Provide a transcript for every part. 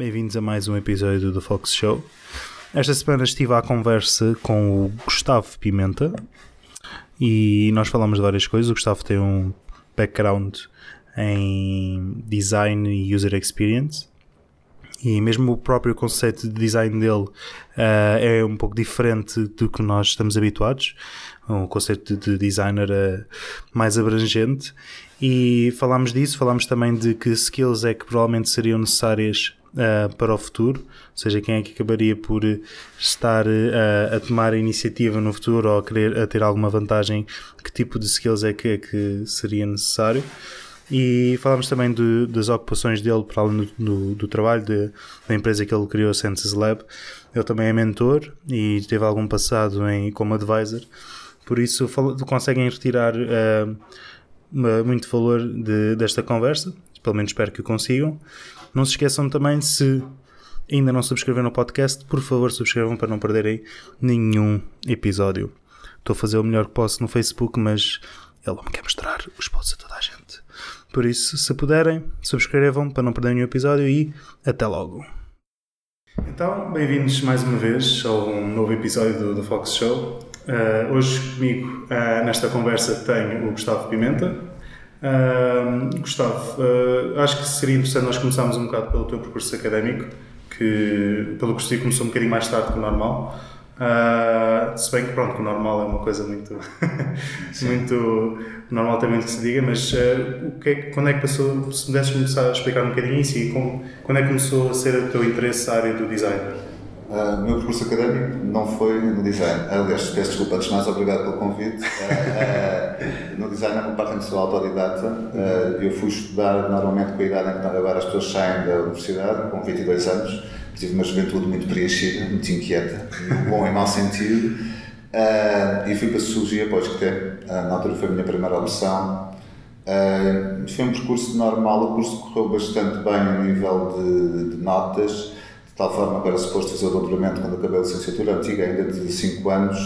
Bem-vindos a mais um episódio do Fox Show. Esta semana estive à conversa com o Gustavo Pimenta e nós falamos de várias coisas. O Gustavo tem um background em design e user experience e mesmo o próprio conceito de design dele uh, é um pouco diferente do que nós estamos habituados. Um conceito de designer uh, mais abrangente. E falámos disso, falámos também de que skills é que provavelmente seriam necessárias uh, para o futuro, ou seja, quem é que acabaria por estar uh, a tomar a iniciativa no futuro ou a querer a ter alguma vantagem, que tipo de skills é que, é que seria necessário. E falámos também de, das ocupações dele para além do, do, do trabalho de, da empresa que ele criou, Census Lab. Ele também é mentor e teve algum passado em, como advisor, por isso conseguem retirar uh, muito valor de, desta conversa, pelo menos espero que o consigam. Não se esqueçam também, se ainda não subscreveram o podcast, por favor subscrevam para não perderem nenhum episódio. Estou a fazer o melhor que posso no Facebook, mas ele não me quer mostrar os posts a toda a gente. Por isso, se puderem, subscrevam para não perderem nenhum episódio e até logo. Então, bem-vindos mais uma vez a um novo episódio do, do Fox Show. Uh, hoje comigo, uh, nesta conversa, tenho o Gustavo Pimenta, Uh, Gustavo, uh, acho que seria interessante nós começarmos um bocado pelo teu percurso académico, que pelo que sei começou um bocadinho mais tarde que o normal. Uh, se bem que pronto, o normal é uma coisa muito. muito. normal também que se diga, mas uh, o que é, quando é que passou? Se pudesses começar a explicar um bocadinho isso e como, quando é que começou a ser o teu interesse a área do design? Uh, meu percurso académico não foi no design. Aliás, peço desculpa antes mais, obrigado pelo convite. Uh, uh, no design, é parte em que sou autodidata. eu fui estudar normalmente com a idade em que agora as pessoas saem da universidade, com 22 anos. Tive uma juventude muito preenchida, muito inquieta, bom e mau sentido. e fui para a Sociologia para o ISCTE. na altura foi a minha primeira opção. foi um percurso normal, o curso correu bastante bem a nível de, de notas tal forma que era suposto fazer o doutoramento quando acabei a licenciatura, antiga ainda de 5 anos,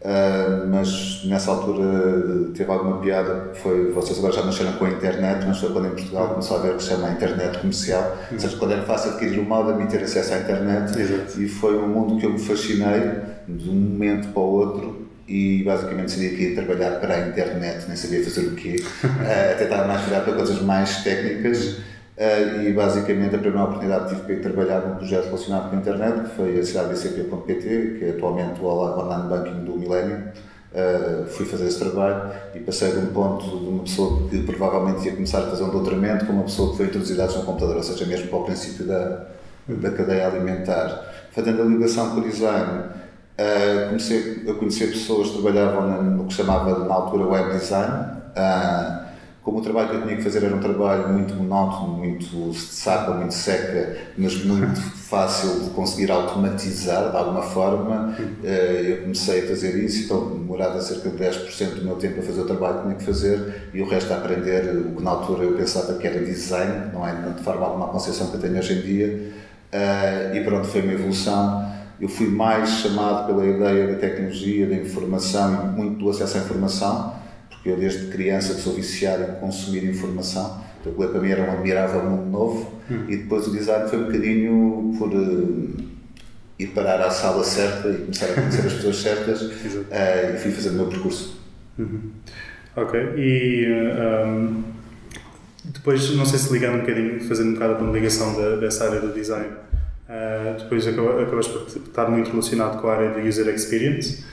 uh, mas nessa altura teve alguma piada, foi, vocês agora já nasceram com a internet, mas foi quando em Portugal começou a ver o que se chama a internet comercial, ou seja, quando era fácil adquirir o modem e ter acesso à internet, Exato. e foi um mundo que eu me fascinei de um momento para o outro, e basicamente sabia que ia trabalhar para a internet, nem sabia fazer o quê, uh, tentar mais virar para coisas mais técnicas. Uh, e basicamente a primeira oportunidade tive para trabalhar num projeto relacionado com a internet, que foi a cidadebcp.pt, que é atualmente o online banking do Millennium. Uh, fui fazer esse trabalho e passei de um ponto de uma pessoa que provavelmente ia começar a fazer um doutoramento com uma pessoa que foi introduzida no computador, ou seja, mesmo para o princípio da, da cadeia alimentar. Fazendo a ligação com o design, uh, comecei a conhecer pessoas que trabalhavam no que chamava na altura web design. Como o trabalho que eu tinha que fazer era um trabalho muito monótono, muito saca, muito seca, mas muito fácil de conseguir automatizar de alguma forma, eh, eu comecei a fazer isso, então demorava cerca de 10% do meu tempo a fazer o trabalho que tinha que fazer e o resto a aprender o que na altura eu pensava que era design, não é de forma alguma a concepção que eu tenho hoje em dia, eh, e pronto, foi uma evolução. Eu fui mais chamado pela ideia da tecnologia, da informação muito do acesso à informação eu, desde criança, que sou viciado em consumir informação, então, para mim era um admirável mundo novo. Hum. E depois o design foi um bocadinho por uh, ir parar à sala certa e começar a conhecer as pessoas certas uh, e fui fazendo o meu percurso. Uhum. Ok, e um, depois, não sei se ligando um bocadinho, fazendo um bocado uma ligação da, dessa área do design, uh, depois acabas por estar muito relacionado com a área do user experience.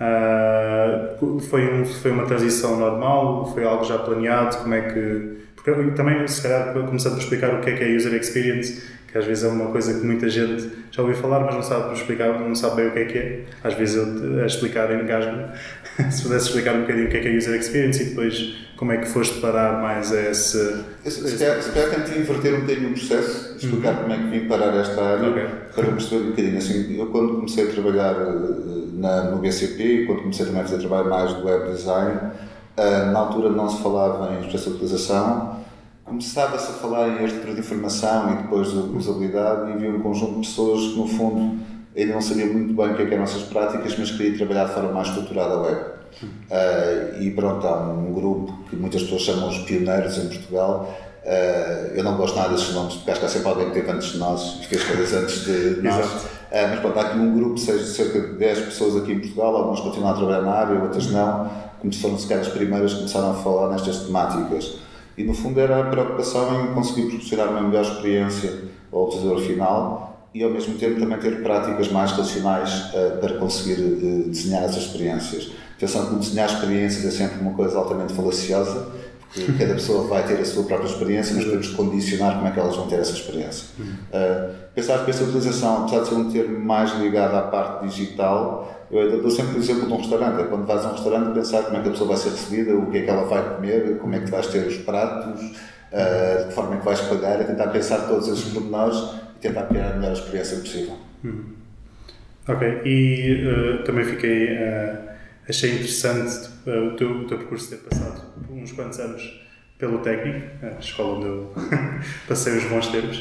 Uh, foi, um, foi uma transição normal? Foi algo já planeado? Como é que. Porque também, se calhar, começando a explicar o que é que é user experience, que às vezes é uma coisa que muita gente já ouviu falar, mas não sabe explicar, não sabe bem o que é que é. Às vezes eu a explicar engasgo se pudesse explicar um bocadinho o que é que é user experience e depois como é que foste parar mais a esse. Se calhar, tentei inverter um bocadinho o processo, explicar uhum. como é que vim parar esta área, okay. para perceber um bocadinho. Assim, eu, quando comecei a trabalhar eh, na, no BCP, quando comecei também a fazer trabalho mais do web design, uh, na altura não se falava em especialização, começava-se a falar em arquitetura de informação e depois de usabilidade e havia um conjunto de pessoas que no fundo ainda não sabiam muito bem o que, é que eram essas práticas, mas queria trabalhar de forma mais estruturada a web. Uh, e pronto, há um grupo que muitas pessoas chamam os pioneiros em Portugal, Uh, eu não gosto nada desses nomes, porque acho que há sempre alguém que teve antes de nós e fez coisas antes de nós. Uh, mas pronto, há aqui um grupo, seja cerca de 10 pessoas aqui em Portugal, algumas continuam a trabalhar na área, outras não, como foram sequer as primeiras começaram a falar nestas temáticas. E no fundo era a preocupação em conseguir proporcionar uma melhor experiência ao utilizador final e ao mesmo tempo também ter práticas mais racionais uh, para conseguir desenhar essas experiências. Atenção que desenhar experiências é sempre uma coisa altamente falaciosa que cada pessoa vai ter a sua própria experiência, mas podemos condicionar como é que elas vão ter essa experiência. Uh, pensar que essa utilização, apesar de ser um termo mais ligado à parte digital, eu dou sempre o exemplo de um restaurante. É quando vais a um restaurante, pensar como é que a pessoa vai ser recebida, o que é que ela vai comer, como é que vais ter os pratos, uh, de que forma é que vais pagar, é tentar pensar todos esses pormenores e tentar criar a melhor experiência possível. Uhum. Ok, e uh, também fiquei achei interessante uh, o, teu, o teu percurso ter passado uns quantos anos pelo técnico, a escola onde eu passei os bons tempos.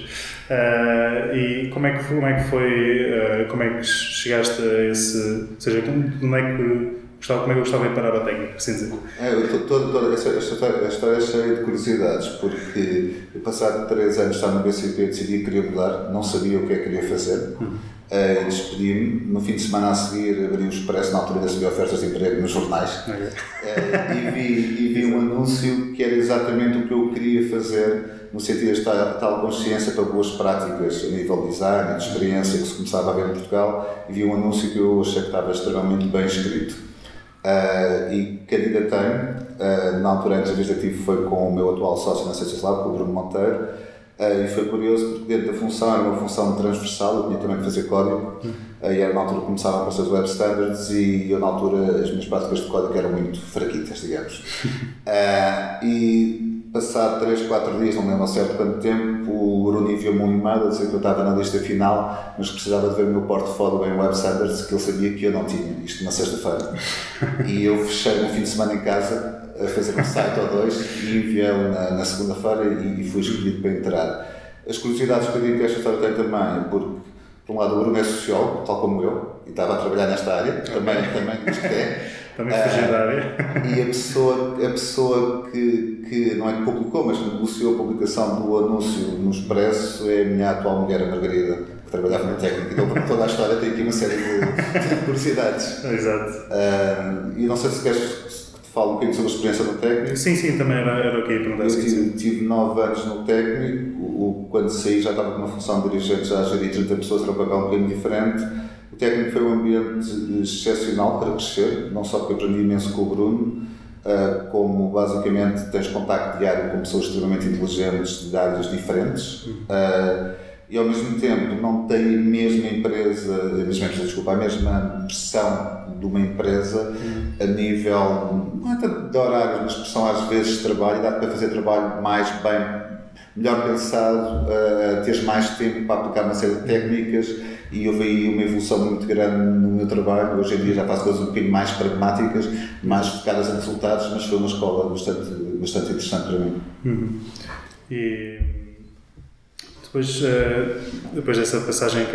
Uh, e como é que foi, como é que, foi uh, como é que chegaste a esse, ou seja, como, é que gostava, como é que eu gostava de parar ao técnico, assim dizer? É, eu todo, todo, esta, esta, história, história é cheia de curiosidades, porque passado três anos estar no BCP decidi que queria mudar, não sabia o que é que queria fazer. Uhum Uh, Despedi-me. No fim de semana a seguir abri o Expresso, na altura ainda sabia ofertas de emprego nos jornais. Okay. Uh, e, vi, e vi um anúncio que era exatamente o que eu queria fazer, no sentido de estar tal consciência para boas práticas a nível de design, de experiência que se começava a ver em Portugal. E vi um anúncio que eu achei que estava extremamente bem escrito. Uh, e candidatei. Uh, na altura, a entrevista que tive foi com o meu atual sócio na Ciências Lab, com o Bruno Monteiro e foi curioso porque dentro da função era uma função transversal, eu tinha também que fazer código, uh, e era na altura que começaram a aparecer os web standards e eu na altura as minhas práticas de código eram muito fraquitas, digamos. Uh, e passado 3, 4 dias, não lembro certo quanto tempo, o Bruno enviou-me um e-mail a dizer que eu estava na lista final, mas precisava de ver o meu portfólio em web standards que ele sabia que eu não tinha, isto na sexta-feira. e eu fechei um fim de semana em casa a fazer um site ou dois e enviei-o na, na segunda-feira e, e, fui escolhido para entrar. As curiosidades que eu digo que esta história tem também, porque, por um lado, o Bruno é sociólogo, tal como eu, e estava a trabalhar nesta área, okay. também, também diz que é. também fugiu da área. E a pessoa, a pessoa que, que, não é que publicou, mas que negociou a publicação do anúncio no Expresso é a minha atual mulher, a Margarida, que trabalhava na técnica. Então, toda a história, tem aqui uma série de, de curiosidades. Exato. Uh, e não sei se queres falo um bocadinho sobre a experiência no técnico. Sim, sim, também era, era o que ia perguntar. Eu tive, tive nove anos no técnico, o, quando saí já estava com uma função de dirigente, já gerir 30 pessoas, era um papel um bocadinho diferente. O técnico foi um ambiente excepcional para crescer, não só porque aprendi imenso com o Bruno, uh, como basicamente tens contacto diário com pessoas extremamente inteligentes de áreas diferentes. Uh, e ao mesmo tempo não tem a mesma empresa, a mesma empresa, desculpa, a mesma pressão de uma empresa a nível, não é tanto de horários, mas pressão às vezes trabalho, dá para fazer trabalho mais bem, melhor pensado, uh, teres mais tempo para aplicar uma série de técnicas e houve aí uma evolução muito grande no meu trabalho. Hoje em dia já faço coisas um bocadinho mais pragmáticas, mais focadas em resultados, mas foi uma escola bastante, bastante interessante para mim. Uhum. E depois, uh, depois dessa passagem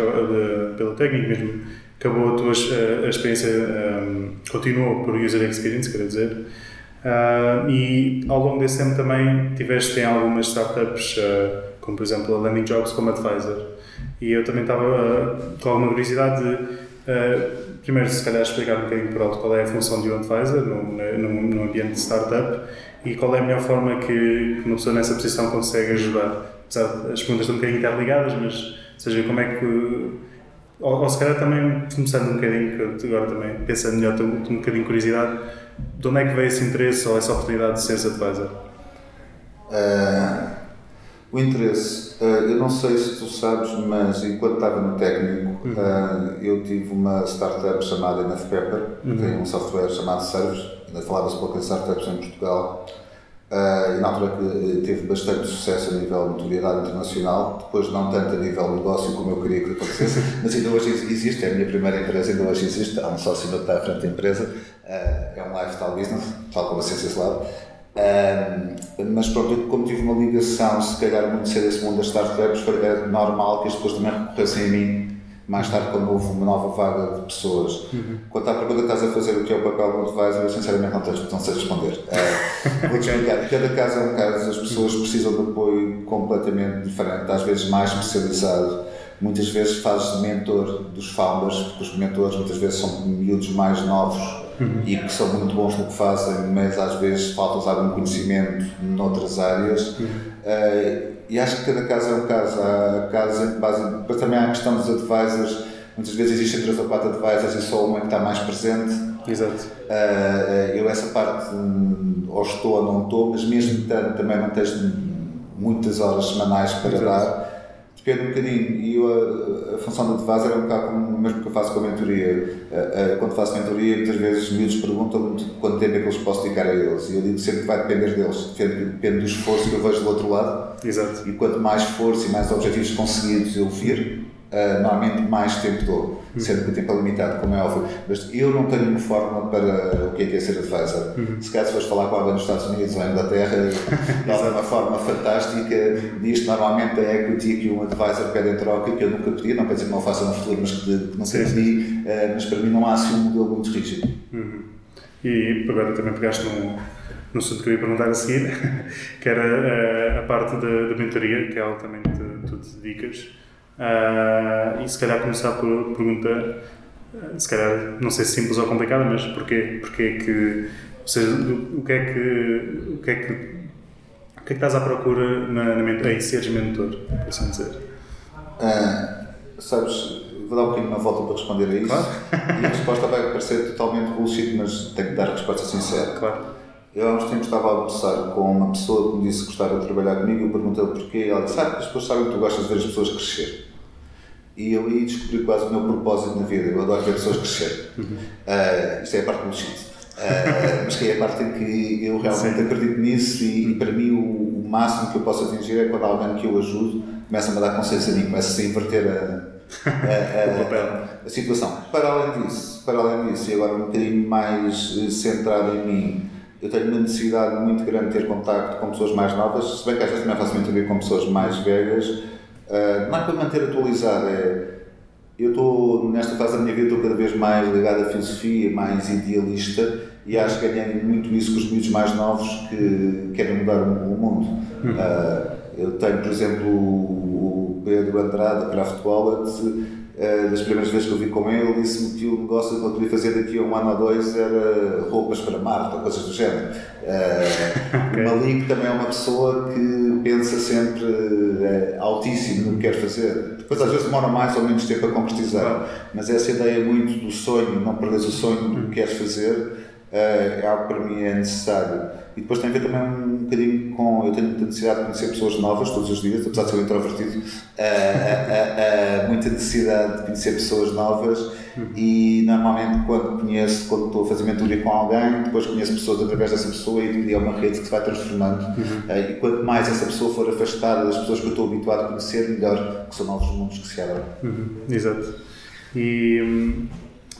pelo técnico mesmo, acabou a tua uh, a experiência, um, eh, continuou por user experience, quer dizer, uh, e ao longo desse tempo também tiveste em algumas startups, como por exemplo a Landing Jobs como advisor, e eu também estava com alguma curiosidade de primeiro, se calhar, explicar um bocadinho por qual é a função de um advisor no ambiente de startup e qual é a melhor forma que, uma pessoa nessa posição consegue ajudar apesar as perguntas estão um bocadinho interligadas, mas seja, como é que. Ou, ou se calhar também, começando um bocadinho, que agora também pensando melhor, tenho um bocadinho de curiosidade, de onde é que veio esse interesse ou essa oportunidade de seres advisor? Uh, o interesse, uh, eu não sei se tu sabes, mas enquanto estava no técnico, uhum. uh, eu tive uma startup chamada Enough Pepper, uhum. que tem um software chamado Serves, ainda falava-se pouco em startups em Portugal Uh, e na altura que teve bastante sucesso a nível de notoriedade internacional, depois não tanto a nível de negócio como eu queria que acontecesse, mas ainda hoje existe, é a minha primeira empresa, ainda hoje existe, há um sócio meu que está à frente da empresa, uh, é um lifestyle business, tal como a Ciências Lab. Uh, mas pronto, eu, como tive uma ligação, se calhar muito cedo esse mundo das startups, foi normal que as pessoas também recorressem a mim mais tarde quando houve uma nova vaga de pessoas. Uhum. Quanto à pergunta que estás a fazer o que é o papel do advisor, eu sinceramente não, tenho, não sei responder. Uh, Vou-te explicar. Cada caso é um caso, as pessoas precisam de apoio completamente diferente, às vezes mais especializado. Muitas vezes fazes mentor dos founders, porque os mentores muitas vezes são miúdos mais novos uhum. e que são muito bons no que fazem, mas às vezes falta algum conhecimento noutras áreas. Uhum. Uh, e acho que cada caso é um caso. Há casos em base, depois também há a questão dos advisors. Muitas vezes existem três ou quatro advisors e só um é que está mais presente. Exato. Uh, eu essa parte hum, ou estou ou não estou, mas mesmo tanto também não tens muitas horas semanais para Exato. dar depende um bocadinho. E eu, a, a função do advisor é um bocado como o mesmo que eu faço com a mentoria. quando faço mentoria, muitas vezes os miúdos perguntam-me quanto tempo é que eles posso dedicar a eles. E eu digo sempre que vai depender deles, depende, depende do esforço que eu vejo do outro lado. Exato. E quanto mais esforço e mais objetivos conseguidos eu vir, uh, normalmente mais tempo dou, uhum. sendo que o tempo é limitado, como é óbvio. Mas eu não tenho uma fórmula para o que é, que é ser advisor. Uhum. Se calhar se fores falar com alguém nos Estados Unidos ou Inglaterra, dá uma forma fantástica disto. Normalmente a equity que um advisor pede em troca, que eu nunca pedi, não quer dizer que não faça no futuro, mas que, que nunca pedi, uh, mas para mim não há assim um modelo muito rígido. Uhum. E agora também pegaste num, no assunto que eu ia perguntar a seguir, que era uh, a parte da, da mentoria, que é algo também que tu te dedicas. Uh, e se calhar começar por pergunta, uh, se calhar não sei se simples ou complicada, mas porquê? Porquê que, ou seja, o que é que, o que é que, o que é que estás à procura na, na em seres mentor, por assim dizer? Uh, sabes, vou dar um bocadinho uma volta para responder a isso. Claro. E a resposta vai parecer totalmente bullshit, mas tenho que dar a resposta sincera. Claro. Eu há uns tempos estava a almoçar com uma pessoa que me disse que gostava de trabalhar comigo e eu perguntei-lhe porquê. Ela disse: Ah, as pessoas sabem que tu gostas de ver as pessoas crescer. E eu aí descobri quase o meu propósito na vida. Eu adoro ver pessoas crescer. Uhum. Uh, isto é a parte do shit. Uh, mas que é a parte em que eu realmente Sim. acredito nisso e, e para mim o, o, máximo que eu posso atingir é quando alguém que eu ajudo começa-me a dar consciência de mim, começa a inverter a, a, a, a, situação. Para além disso, para além disso, e agora um bocadinho mais eh, centrado em mim, eu tenho uma necessidade muito grande de ter contacto com pessoas mais novas, se bem que às vezes também faço mentoria com pessoas mais velhas, Uh, não é para manter atualizado, é. Eu estou, nesta fase da minha vida, estou cada vez mais ligado à filosofia, mais idealista e acho que ganhei muito isso com os miúdos mais novos que querem mudar o mundo. Uh, eu tenho, por exemplo, o Pedro Andrade, Craft Wallet, das primeiras vezes que eu vi com ele, ele disse-me que o negócio que ele queria fazer daqui a um ano ou dois era roupas para Marte ou coisas do género. Uh, okay. O Malik também é uma pessoa que pensa sempre uh, altíssimo no que quer fazer. Depois, às vezes, demora mais ou menos tempo a concretizar, mas essa ideia muito do sonho, não perderes o sonho do que queres fazer, é algo que para mim é necessário. E depois tem a ver também um bocadinho com. Eu tenho muita necessidade de conhecer pessoas novas todos os dias, apesar de ser introvertido, uh, uh, muita necessidade de conhecer pessoas novas e normalmente quando conheço, quando estou a fazer mentoria com alguém, depois conheço pessoas através dessa pessoa e é uma rede que se vai transformando. Uhum. e quanto mais essa pessoa for afastada das pessoas que eu estou habituado a conhecer, melhor, que são novos mundos que se abrem. Uhum. Exato. E hum,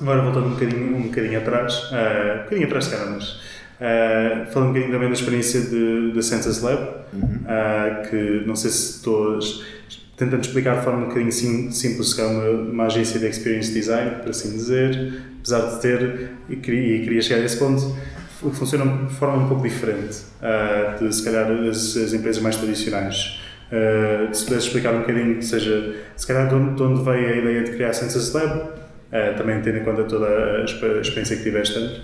agora voltando um bocadinho, um bocadinho atrás, uh, um bocadinho atrás, cara, mas Uh, falando um bocadinho também da experiência da Census Lab, uhum. uh, que não sei se estou tentando explicar de forma um bocadinho sim, simples, que é uma, uma, agência de experience design, por assim dizer, apesar de ter, e queria, e queria chegar a esse ponto, funciona de forma um pouco diferente uh, de se calhar as, as empresas mais tradicionais. Uh, se pudesse explicar um bocadinho, seja, se calhar de onde, de onde veio a ideia de criar a Census Lab, também tendo em conta toda a, a experiência que tiveste antes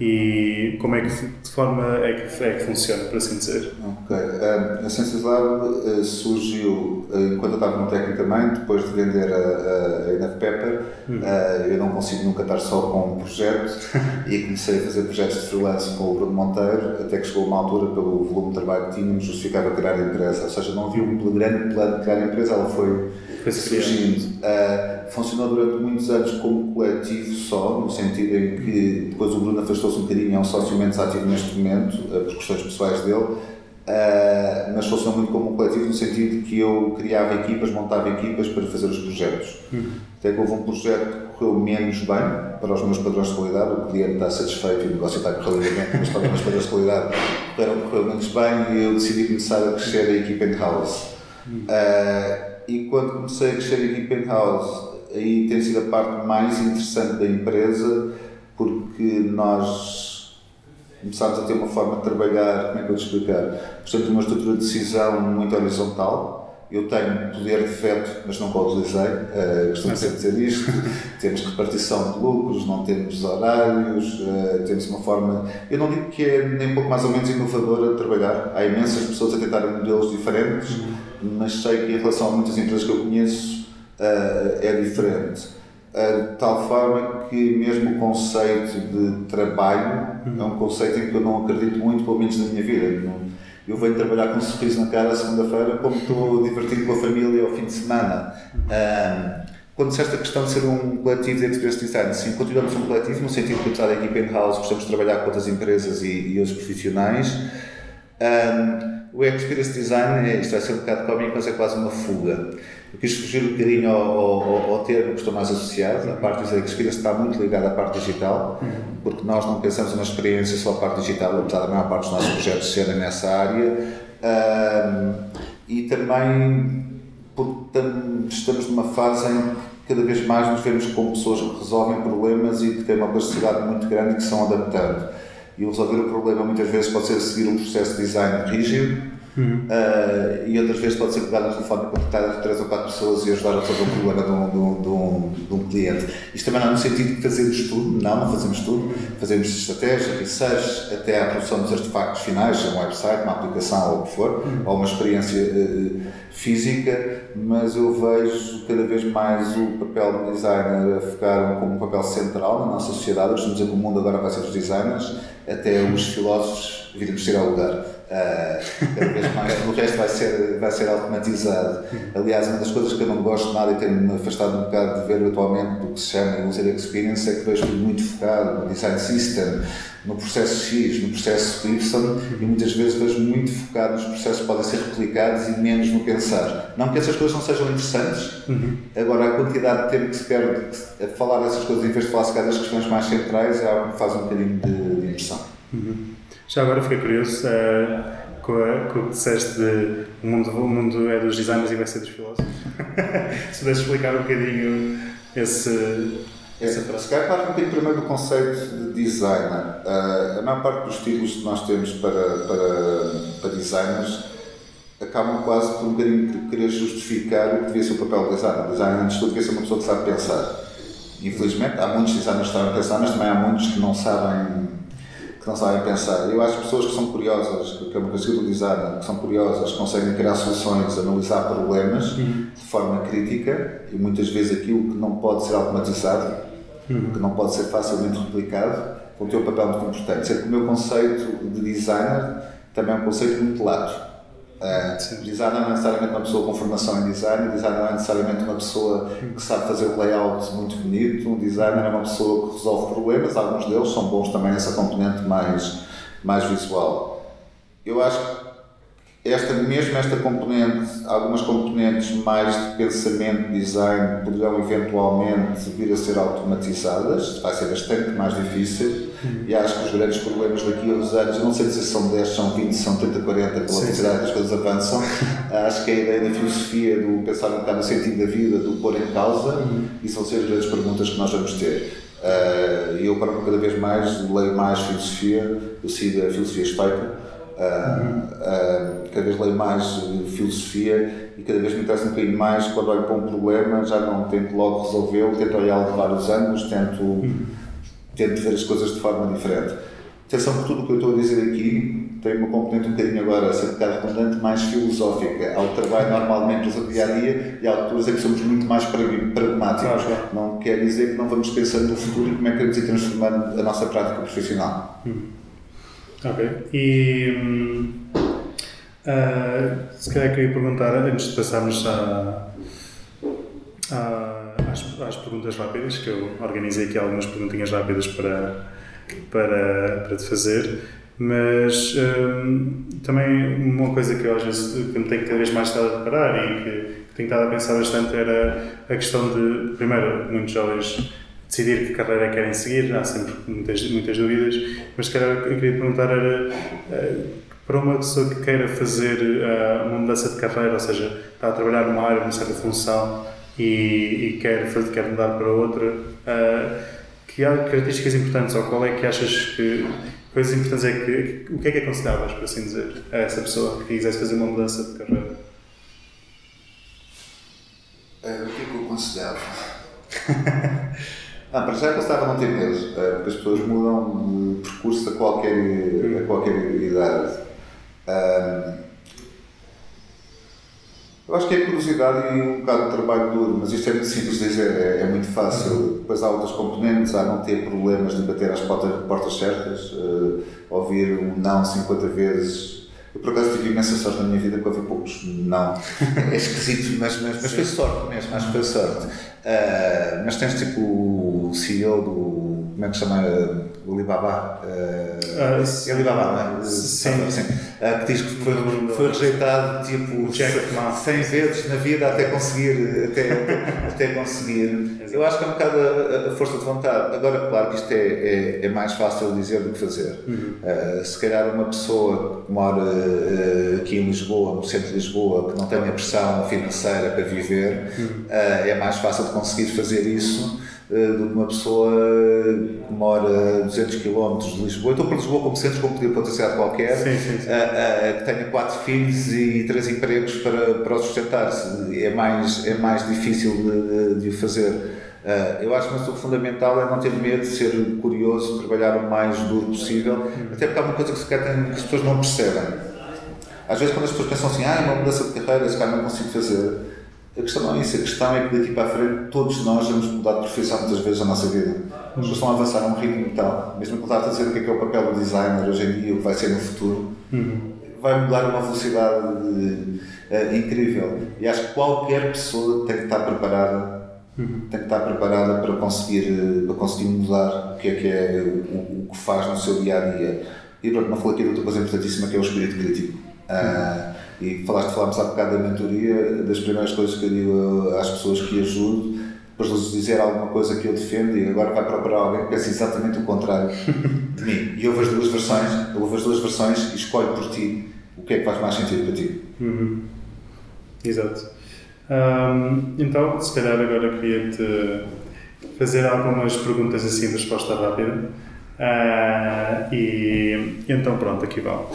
e como é que, de forma é que, é que funciona, por assim dizer? Ok. Um, a Ciências Lab uh, surgiu uh, enquanto eu estava no técnico também, depois de vender a, a Enough Pepper. Uh, eu não consigo nunca estar só com um projeto e comecei a fazer projetos de freelance com o Bruno Monteiro, até que chegou uma altura, pelo volume de trabalho que tínhamos, justificava criar a empresa. Ou seja, não havia um grande plano de criar a empresa, ela foi surgindo. Uh, funcionou durante muitos anos como coletivo só, no sentido em que depois o Bruno afastou-se um bocadinho, é um sócio menos ativo neste momento, uh, por questões pessoais dele, uh, mas funcionou muito como um coletivo no sentido que eu criava equipas, montava equipas para fazer os projetos. Uhum. Até que houve um projeto que correu menos bem para os meus padrões de qualidade, o cliente está satisfeito e o negócio está a correr bem, mas para os meus padrões de qualidade correram, correu menos bem e eu decidi começar a crescer a equipa in-house. Uhum. Uh, e quando comecei a crescer aqui em Penthouse, aí tem sido a parte mais interessante da empresa porque nós começámos a ter uma forma de trabalhar, como é que eu te explicar? Portanto, uma estrutura de decisão muito horizontal. Eu tenho poder de veto, mas nunca o utilizei. Uh, costumo sempre dizer isto. temos repartição de lucros, não temos horários, uh, temos uma forma. Eu não digo que é nem pouco mais ou menos inovadora de trabalhar. Há imensas pessoas a tentarem modelos diferentes, mas sei que em relação a muitas empresas que eu conheço uh, é diferente de tal forma que mesmo o conceito de trabalho é um conceito em que eu não acredito muito, pelo menos na minha vida. Eu venho trabalhar com um sorriso na cara segunda-feira, como estou divertido com a família ao fim de semana. quando se esta questão de ser um coletivo de experience design, sim, continuamos um coletivo no sentido que, apesar da equipa in-house, gostamos de trabalhar com outras empresas e, e profissionais. Um, o experience design, é, isto vai ser um bocado cómico, mas é quase uma fuga. Eu quis fugir um bocadinho ao, ao, ao termo que estou mais associado. A parte do experience está muito ligada à parte digital, porque nós não pensamos numa experiência só a parte digital, apesar da maior parte dos nossos projetos serem nessa área. Um, e também porque estamos numa fase em que cada vez mais nos vemos como pessoas que resolvem problemas e que têm uma plasticidade muito grande e que são adaptando. E resolver o problema muitas vezes pode ser seguir um processo de design rígido, Uhum. Uh, e outras vezes pode ser pegar no telefone e contactar três ou quatro pessoas e ajudar a resolver um problema de um, de, um, de, um, de um, cliente. Isto também não é no sentido de fazermos tudo, não, não fazemos tudo. Fazemos estratégia, research, até a produção dos artefactos finais, seja um website, uma aplicação ou o que for, uhum. ou uma experiência uh, física, mas eu vejo cada vez mais o papel do designer a ficar como um papel central na nossa sociedade. Eu costumo dizer que o mundo agora vai ser dos designers, até os filósofos virem ser ao lugar. Uh, cada vez mais, o resto vai ser, vai ser automatizado. Aliás, uma das coisas que eu não gosto nada e tenho-me afastado um bocado de ver atualmente do que se chama User Experience é que vejo tudo muito focado no Design System, no processo X, no processo Y e muitas vezes vejo muito focado nos processos que podem ser replicados e menos no pensar. Não que essas coisas não sejam interessantes, agora a quantidade de tempo que se perde a falar dessas coisas em vez de falar se das questões mais centrais é algo que faz um bocadinho de, de impressão. Uhum. Já agora fiquei curioso uh, com, a, com o que disseste de o mundo, o mundo é dos designers e vai ser dos filósofos. Se pudesse explicar um bocadinho esse. É, se calhar parte um bocadinho primeiro do conceito de designer. Uh, a maior parte dos títulos que nós temos para, para, para designers acabam quase por um bocadinho querer justificar o que devia ser o papel do designer. O designer, antes de tudo, devia ser uma pessoa que sabe pensar. Infelizmente, há muitos designers que sabem pensar, mas também há muitos que não sabem que não sabem pensar. Eu acho que pessoas que são curiosas, que é uma coisa do design, que são curiosas, conseguem criar soluções, analisar problemas uhum. de forma crítica e muitas vezes aquilo que não pode ser automatizado, uhum. que não pode ser facilmente replicado, vão ter um papel muito importante. Sendo que o meu conceito de designer também é um conceito muito lato Uh, designer não é necessariamente uma pessoa com formação em design, designer não é necessariamente uma pessoa que sabe fazer um layout muito bonito, um designer é uma pessoa que resolve problemas, alguns deles são bons também nessa componente mais, mais visual. Eu acho que esta, mesmo esta componente, algumas componentes mais de pensamento, design, poderão eventualmente vir a ser automatizadas, vai ser bastante mais difícil e acho que os grandes problemas daqui a uns anos, não sei se são 10, são 20, são 30, 40, pela velocidade que as coisas avançam, acho que a ideia da filosofia, do pensar um bocado no sentido da vida, do pôr em causa, uhum. isso vão ser as grandes perguntas que nós vamos ter. Uh, e eu, para cada vez mais, leio mais filosofia, eu sigo a filosofia estoica. Uh, uh, cada vez leio mais filosofia e cada vez me interessa um bocadinho mais quando olho para um problema, já não tento logo resolvê-lo, tento olhá-lo de vários ângulos, tento tento ver as coisas de forma diferente. Atenção que tudo o que eu estou a dizer aqui tem uma componente um bocadinho agora, ser um bocado redundante, mais filosófica. Ao trabalho normalmente do dia a dia e há alturas em que somos muito mais pragmáticos. Claro. Não quer dizer que não vamos pensando no futuro e como é que vamos ir transformando a nossa prática profissional. Hum. Ok. E. Hum, uh, se calhar queria perguntar, antes de passarmos a. a às, às, perguntas rápidas, que eu organizei aqui algumas perguntinhas rápidas para, para, para te fazer, mas hum, também uma coisa que eu às vezes que me tenho cada vez mais estado a reparar e que, que tenho estado a pensar bastante era a questão de, primeiro, muitos jovens decidir que carreira querem seguir, há sempre muitas, muitas dúvidas, mas que eu queria perguntar era eh, para uma pessoa que queira fazer uh, uma mudança de carreira, ou seja, está a trabalhar numa área, numa certa função, e, e quer, fazer, quer mudar para outra, uh, que há características importantes ou qual é que achas que coisas importantes é que o que é que aconselhavas, por assim dizer, a essa pessoa que quisesse fazer uma mudança de carreira? O que é que eu aconselhava? Não, para já gostava não ter medo, eh, porque as pessoas mudam de percurso a qualquer, a qualquer idade. Eu acho que é curiosidade e um bocado de trabalho duro, mas isto é muito simples de dizer, é, é muito fácil. Depois há outras componentes, há não ter problemas de bater às portas, portas certas, uh, ouvir um não 50 vezes. Eu por acaso tive imensa sorte na minha vida porque ouvi poucos não. É esquisito, mas, mas, mas foi sorte mesmo, acho que foi sorte. Uh, mas tens tipo o CEO do. Como é que se chama? Alibaba. Uh, Alibaba, não é? Sim. sim. Uh, que diz que foi, foi rejeitado tipo 100 vezes na vida até conseguir. Até, até conseguir. Eu acho que é um bocado a, a, força de vontade. Agora, claro que isto é, é, é mais fácil dizer do que fazer. Uhum. Uh, se calhar uma pessoa que mora aqui em Lisboa, no centro de Lisboa, que não tem a pressão financeira para viver, uhum. é mais fácil de conseguir fazer isso eh, do que uma pessoa que mora a 200 km de Lisboa. Estou para Lisboa como centro, como podia cidade qualquer, sim, sim, sim. Uh, uh, que tenha quatro filhos e três empregos para, para sustentar-se. É mais, é mais difícil de, de o fazer. Uh, eu acho que o fundamental é não ter medo de ser curioso, trabalhar o mais duro possível, até porque há uma coisa que, se quer, que as pessoas não percebem. Às vezes, quando as pessoas pensam assim, ah, é uma mudança de carreira, se calhar não consigo fazer a questão não é isso, a questão é que daqui para a frente todos nós vamos mudar de profissão muitas vezes na nossa vida. As pessoas estão a avançar a um ritmo tal, mesmo que eu estava a dizer o que é, que é o papel do designer hoje em dia, o que vai ser no futuro, uhum. vai mudar a uma velocidade uh, incrível. E acho que qualquer pessoa tem que estar preparada, uhum. tem que estar preparada para conseguir, uh, para conseguir mudar o que é que é o, o, que faz no seu dia a dia. E pronto, não falei aqui de outra coisa importantíssima que é o espírito crítico. Uh, e falaste, falámos há bocado da mentoria, das primeiras coisas que eu digo às pessoas que ajudo, depois de lhes dizer alguma coisa que eu defendo e agora vai procurar alguém que pensa exatamente o contrário de mim. E ouve as duas versões, ouve as duas versões e escolhe por ti o que é que faz mais sentido para ti. Uhum. Exato. Um, então, se calhar agora queria-te fazer algumas perguntas assim de resposta rápida. Uh, e então pronto, aqui vão.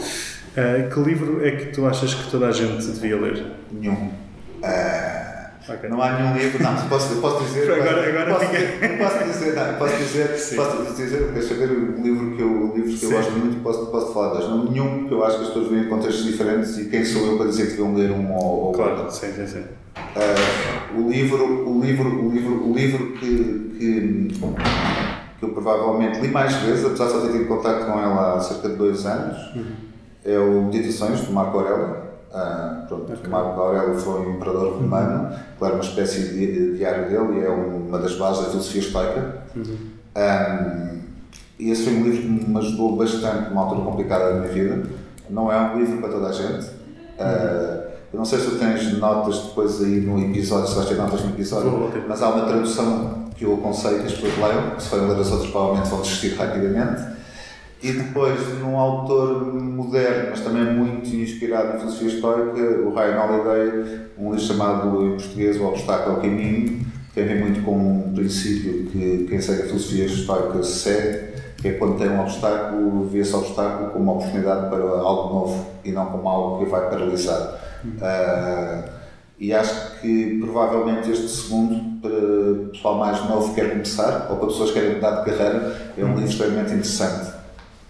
Uh, que livro é que tu achas que toda a gente devia ler? Nenhum. Uh, okay. Não há nenhum livro, não, posso, posso dizer. agora, agora posso, fica... posso dizer, não, posso dizer, Sim. posso dizer, deixa ver o livro que eu, livros que eu gosto muito e posso, posso falar das. Não, nenhum, que eu acho que as pessoas vêm em contextos diferentes e quem sou eu para dizer que deviam ler um ou, ou claro, outro. Sim, sim, sim. Uh, o livro, o livro, o livro, o livro que, que, que eu provavelmente li mais vezes, apesar de só ter tido contato com ela há cerca de dois anos. Uhum é o Meditações, de Marco Aurélio. Uh, pronto, okay. Marco Aurélio foi um imperador romano, que era uma espécie de diário dele e é uma das bases da filosofia estoica. Uhum. Um, e esse foi um livro que me ajudou bastante numa altura complicada da minha vida. Não é um livro para toda a gente. Uh, eu não sei se tu tens notas depois aí no episódio, se vais ter notas no episódio, mas há uma tradução que eu aconselho que as pessoas leiam, se forem ler as outras provavelmente vão desistir rapidamente e depois, num autor moderno, mas também muito inspirado na filosofia estoica, o Ryan Holiday, um livro chamado em português O Obstáculo ao Caminho, tem a ver muito com um princípio que quem segue a filosofia estoica segue, que é quando tem um obstáculo, vê esse obstáculo como uma oportunidade para algo novo e não como algo que vai paralisar. Uh, e acho que provavelmente este segundo, para pessoal mais novo que quer começar, ou para pessoas que querem mudar de carreira, é um livro extremamente interessante.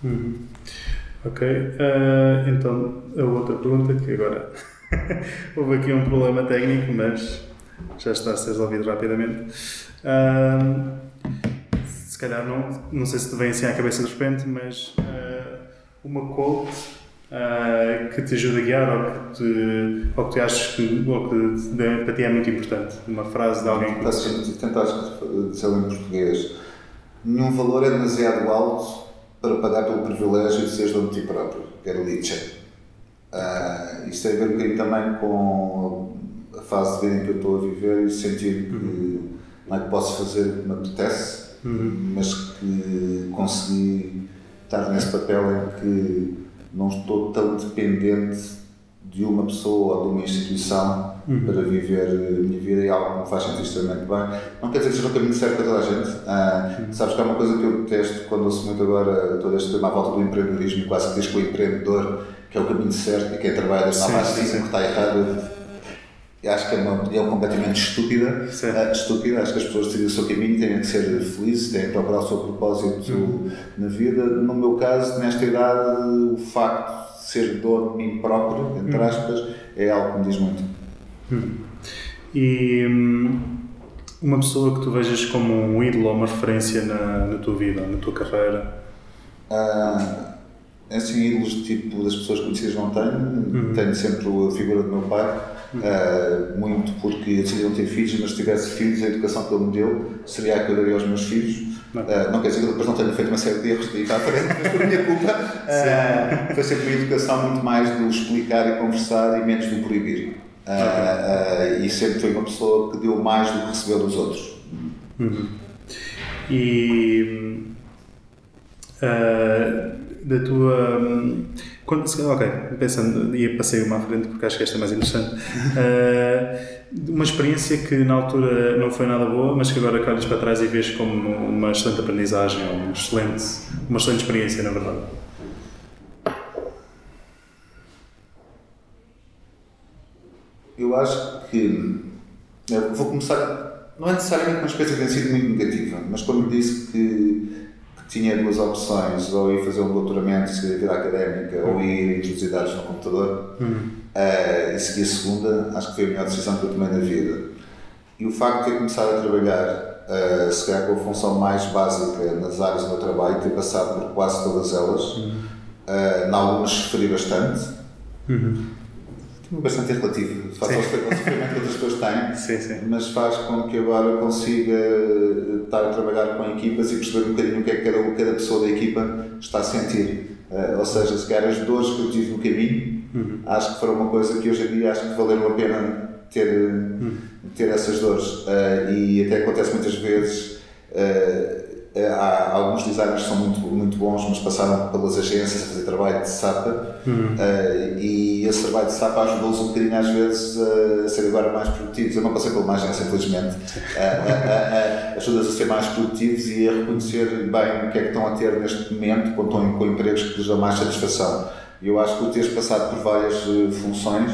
Uhum. Ok, uh, então a outra pergunta que agora houve aqui um problema técnico, mas já está a ser resolvido rapidamente. Uh, se calhar não, não sei se te vem assim à cabeça de repente, mas uh, uma quote que te ajuda a guiar ou que, te, ou que tu achas que, ou que para ti é muito importante. Uma frase de alguém que. Tentar dizer em português. Nenhum valor é demasiado alto para pagar pelo privilégio de seres dono de ti próprio, que era Nietzsche. Uh, isto tem a ver um bocadinho também com a fase de vida em que eu estou a viver e sentir que uhum. não é que posso fazer o que me apetece, uhum. mas que consegui estar nesse papel em que não estou tão dependente de uma pessoa ou de uma instituição uhum. para viver a minha vida e algo que me faz sentir extremamente bem. Não quer dizer que seja o caminho certo para toda a gente. Ah, uhum. Sabes que há uma coisa que eu detesto quando ouço muito agora todo este tema à volta do empreendedorismo, quase que diz que o empreendedor que é o caminho certo e quem trabalha desta forma assim que está errado. Eu acho que é uma opinião completamente estúpida. Uh, estúpida. Acho que as pessoas decidem o seu caminho, têm que ser felizes, têm que procurar o seu propósito uhum. na vida. No meu caso, nesta idade, o facto ser dono de mim próprio, entre hum. aspas, é algo que me diz muito. Hum. E hum, uma pessoa que tu vejas como um ídolo ou uma referência na, na tua vida, na tua carreira? Ah, assim, ídolos tipo das pessoas conhecidas não tenho. Hum. Tenho sempre a figura do meu pai. Uh, muito porque eu decidi não ter filhos, mas se tivesse filhos, a educação que ele me deu seria a que eu daria aos meus filhos. Não. Uh, não quer dizer que depois não tenha feito uma série de erros de ir à frente, mas por minha culpa. Uh, foi sempre uma educação muito mais do explicar e conversar e menos do proibir. Uh, e sempre foi uma pessoa que deu mais do que recebeu dos outros. Uhum. E da tua. Quando, ok, pensando, e passei uma à frente porque acho que esta é mais interessante. Uma experiência que na altura não foi nada boa, mas que agora olhas para trás e vês como uma excelente aprendizagem, uma excelente, uma excelente experiência, na verdade. Eu acho que. Eu vou começar. Não é necessariamente uma experiência que tenha sido muito negativa, mas como disse que tinha duas opções, ou ir fazer um doutoramento e seguir a vida académica, ou ir introduzir dados no computador, uhum. Uh, e seguir a segunda, acho que foi a melhor decisão que eu tomei na vida. E o facto de ter começado a trabalhar, uh, se calhar com a função mais básica nas áreas do meu trabalho, ter passado por quase todas elas, uhum. uh, em algumas sofri bastante, uhum bastante relativo, face ao sofrimento que outras pessoas têm, sim, sim. mas faz com que agora consiga eh, estar a trabalhar com equipas e perceber um bocadinho o que é que cada, cada pessoa da equipa está a sentir. Uh, ou seja, se calhar as dores que eu tive no caminho, uhum. acho que foram uma coisa que hoje em dia acho que valeram a pena ter, uhum. ter essas dores. Uh, e até acontece muitas vezes. Uh, há alguns designers que são muito, muito bons, mas passaram pelas agências a fazer trabalho de SAP uhum. uh, e esse trabalho de SAP ajudou-os um bocadinho às vezes a ser agora mais produtivos. Eu não passei por uma agência, infelizmente. Uh, uh, Ajuda-os a ser mais produtivos e a reconhecer bem o que é que estão a ter neste momento quando estão com empregos que lhes dão mais satisfação. Eu acho que o teres passado por várias funções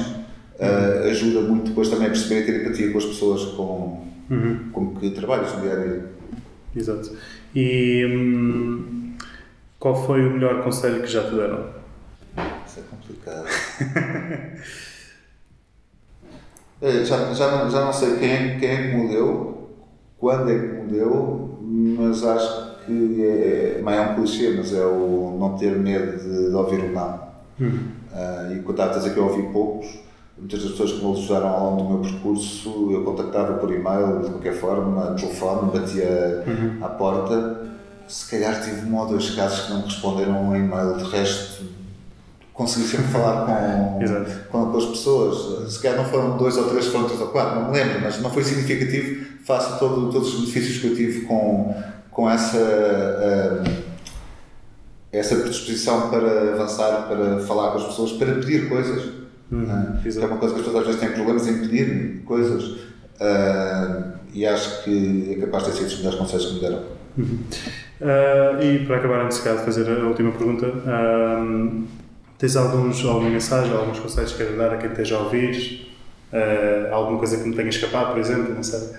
uhum. ajuda muito depois também a perceber e ter empatia com as pessoas com, uhum. com que trabalhas no dia a dia. Exato. E hum, qual foi o melhor conselho que já te deram? Isso é complicado. é, já, já, já não sei quem é, quem é que me deu, quando é que me deu, mas acho que é, é, é um clichê, mas é o não ter medo de, de ouvir o não. Uhum. Uh, e estava a que eu ouvi poucos, muitas das pessoas que me ajudaram ao longo do meu percurso, eu contactava por e-mail, de qualquer forma, telefone, batia uhum. à porta. Se calhar tive um ou dois casos que não me responderam um e-mail, de resto consegui sempre falar com, com, com, as pessoas. Se calhar não foram dois ou três, foram três ou quatro, não me lembro, mas não foi significativo face a todo, todos os benefícios que eu tive com, com essa. Uh, essa predisposição para avançar, para falar com as pessoas, para pedir coisas ah, é uma coisa que as pessoas às vezes têm problemas em pedir coisas uh, e acho que é capaz de ter sido os melhores conselhos que me deram. Uhum. Uh, e para acabar, antes de fazer a última pergunta, uh, tens alguns, alguma mensagem, alguns conselhos que queres dar a quem esteja a ouvir? alguma coisa que me tenha escapado, por exemplo? Não sei.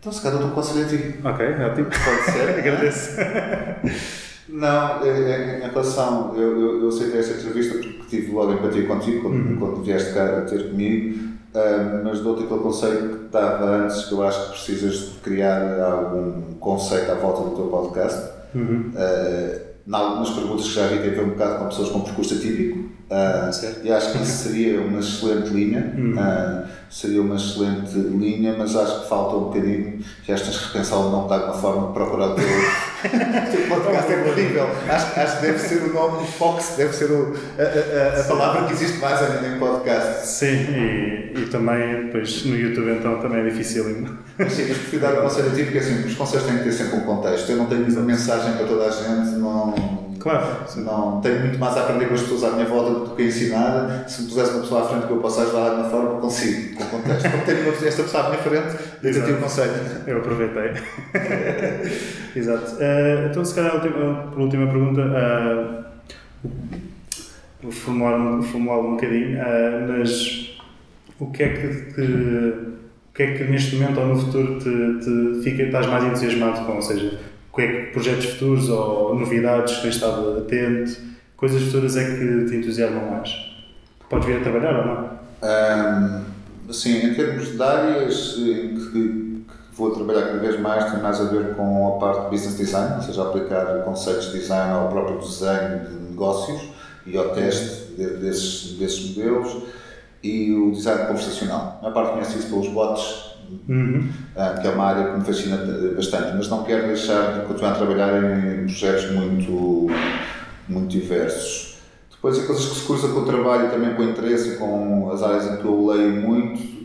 Então, se calhar, estou um conselho a ti. Ok, ótimo. Pode ser. Agradeço. Não, em, relação, eu, eu, eu aceitei essa entrevista porque tive logo empatia contigo quando, uhum. quando vieste cá ter comigo, uh, mas dou-te aquele conselho que estava antes, que eu acho que precisas de criar algum conceito à volta do teu podcast. Uhum. Uh, em algumas perguntas que já vi tem a ver um bocado com pessoas com percurso atípico uh, e acho que isso seria uma excelente linha uhum. uh, seria uma excelente linha mas acho que falta um bocadinho já tens que repensar o nome de alguma forma de procurar o teu, teu podcast é terrível. Acho, acho que deve ser o nome Fox deve ser o, a, a, a palavra que existe mais ainda em podcast. Sim e, e também depois no YouTube então também é difícil ainda mas sim, mas prefiro dar o conselho atípico porque assim, os conselhos têm que ter sempre um contexto. Eu não tenho uma mensagem para toda a gente não Claro. Não, tenho muito mais a aprender com as pessoas à minha volta do que a ensinar. Se me pusesse uma pessoa à frente que eu possa ajudar de alguma forma, consigo, com contexto. Como tenho esta pessoa à minha frente, diz-te o conselho. Eu aproveitei. Exato. Uh, então, se calhar, por última pergunta, uh, vou formular, formular um bocadinho, uh, mas o que é que, o que é que neste momento ou no futuro te, te fica, estás mais entusiasmado com? Ou seja, projetos futuros ou novidades que tens estado atento, coisas futuras é que te entusiasmam mais? Podes vir a trabalhar ou não? Um, sim, em termos de áreas em que, que, vou trabalhar cada vez mais, tem mais a ver com a parte de business design, ou seja, aplicar conceitos de design ao próprio desenho de negócios e ao teste de, desses, desses modelos e o design conversacional. A parte conhece isso pelos bots uhum. uh, que é uma área que me fascina bastante, mas não quero deixar de continuar a trabalhar em projetos muito, muito diversos. Depois, há coisas que se cruzam com o trabalho também com o interesse, com as áreas em que eu leio muito,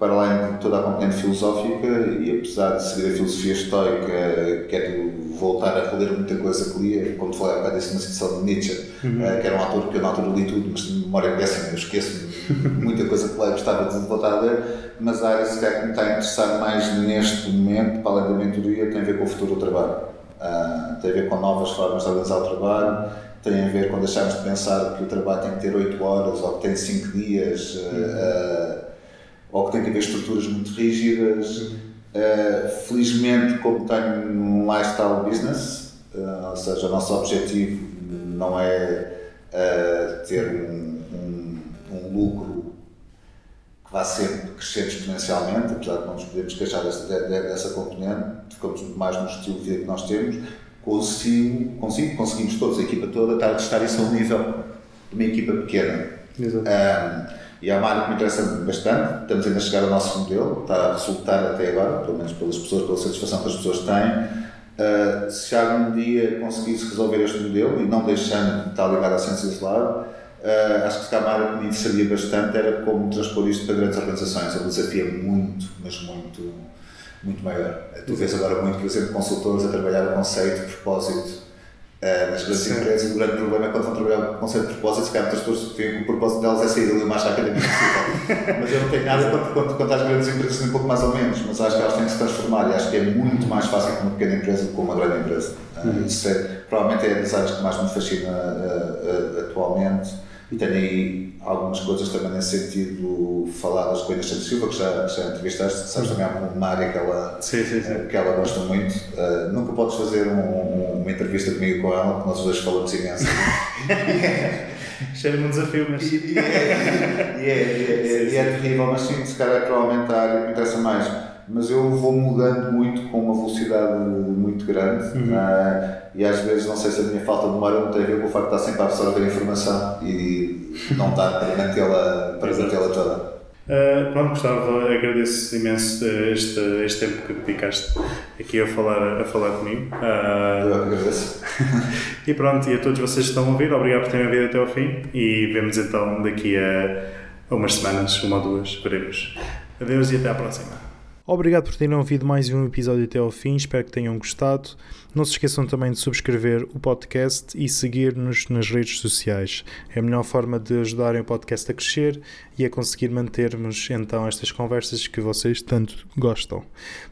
para além de toda a componente filosófica, e apesar de seguir a filosofia estoica, quero voltar a reler muita coisa que lia, como falei há bocado disse uma citação de Nietzsche, uhum. uh, que era um autor que eu na altura li tudo, mas tenho memória péssima, eu esqueço muita coisa que leio, gostava de voltar a ler, mas a área sequer que me está a interessar mais neste momento, para além da mentoria, tem a ver com o futuro do trabalho. Uh, tem a ver com novas formas de organizar o trabalho, tem a ver com deixarmos de pensar que o trabalho tem que ter 8 horas ou que tem 5 dias, uh, ou que tem que haver estruturas muito rígidas. Uh, felizmente, como tenho um lifestyle business, ou seja, o nosso objetivo não é ter um, um, um lucro vai sempre crescendo exponencialmente, apesar de não nos podermos queixar dessa, dessa componente, ficamos muito mais no estilo de vida que nós temos, consigo, consigo, conseguimos todos, a equipa toda, estar a testar isso a um nível de uma equipa pequena. Um, e é uma área que me interessa bastante, estamos ainda a chegar ao nosso modelo, está a resultar até agora, pelo menos pelas pessoas, pela satisfação que as pessoas têm. Uh, se algum dia conseguisse resolver este modelo e não deixando de estar ligado à ciência isolada, Uh, acho que se uma área que me interessaria bastante era como transpor isto para grandes organizações. É um desafio muito, mas muito, muito maior. Tu vês agora muito, por exemplo, consultores a trabalhar o conceito de propósito uh, grandes Sim. empresas. O grande problema é quando vão trabalhar o conceito de propósito, se calhar muitas pessoas veem que o propósito delas é sair ali o mais rapidamente possível. mas eu não tenho nada quanto, quanto, quanto às grandes empresas, um pouco mais ou menos, mas acho que elas têm que se transformar e acho que é muito mais fácil com uma pequena empresa do que com uma grande empresa. Uh, uhum. Isso é, provavelmente é das áreas que mais me fascina atualmente e tenho aí algumas coisas também nesse sentido faladas com a Inês Santos Silva, que já, já entrevistaste, sabes também há uma área que ela, sim, sim, sim. Que ela gosta muito. Uh, nunca podes fazer um, uma entrevista comigo com ela, porque nós dois falamos imenso. Cheira-me um desafio, mas. E, é, é, é, é, terrível, mas sim, se calhar é provavelmente a área que me interessa mais mas eu vou mudando muito com uma velocidade muito grande uhum. uh, e às vezes não sei se a minha falta de memória não tem a ver com o facto de estar sempre a absorver informação e não estar para mantê-la para mantê-la toda. Uh, pronto, Gustavo, agradeço imenso este, este tempo que dedicaste aqui a falar, a falar comigo. Uh, Eu agradeço. e pronto, e a todos vocês que estão a ouvir, obrigado por terem ouvido até ao fim e vemos então daqui a, a umas semanas, uma ou duas, veremos. Adeus e até à próxima. Obrigado por terem ouvido mais um episódio até ao fim, espero que tenham gostado. Não se esqueçam também de subscrever o podcast e seguir-nos nas redes sociais. É a melhor forma de ajudarem o podcast a crescer e a conseguir mantermos então estas conversas que vocês tanto gostam.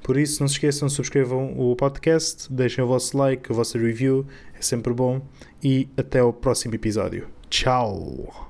Por isso, não se esqueçam, subscrevam o podcast, deixem o vosso like, a vossa review, é sempre bom e até o próximo episódio. Tchau!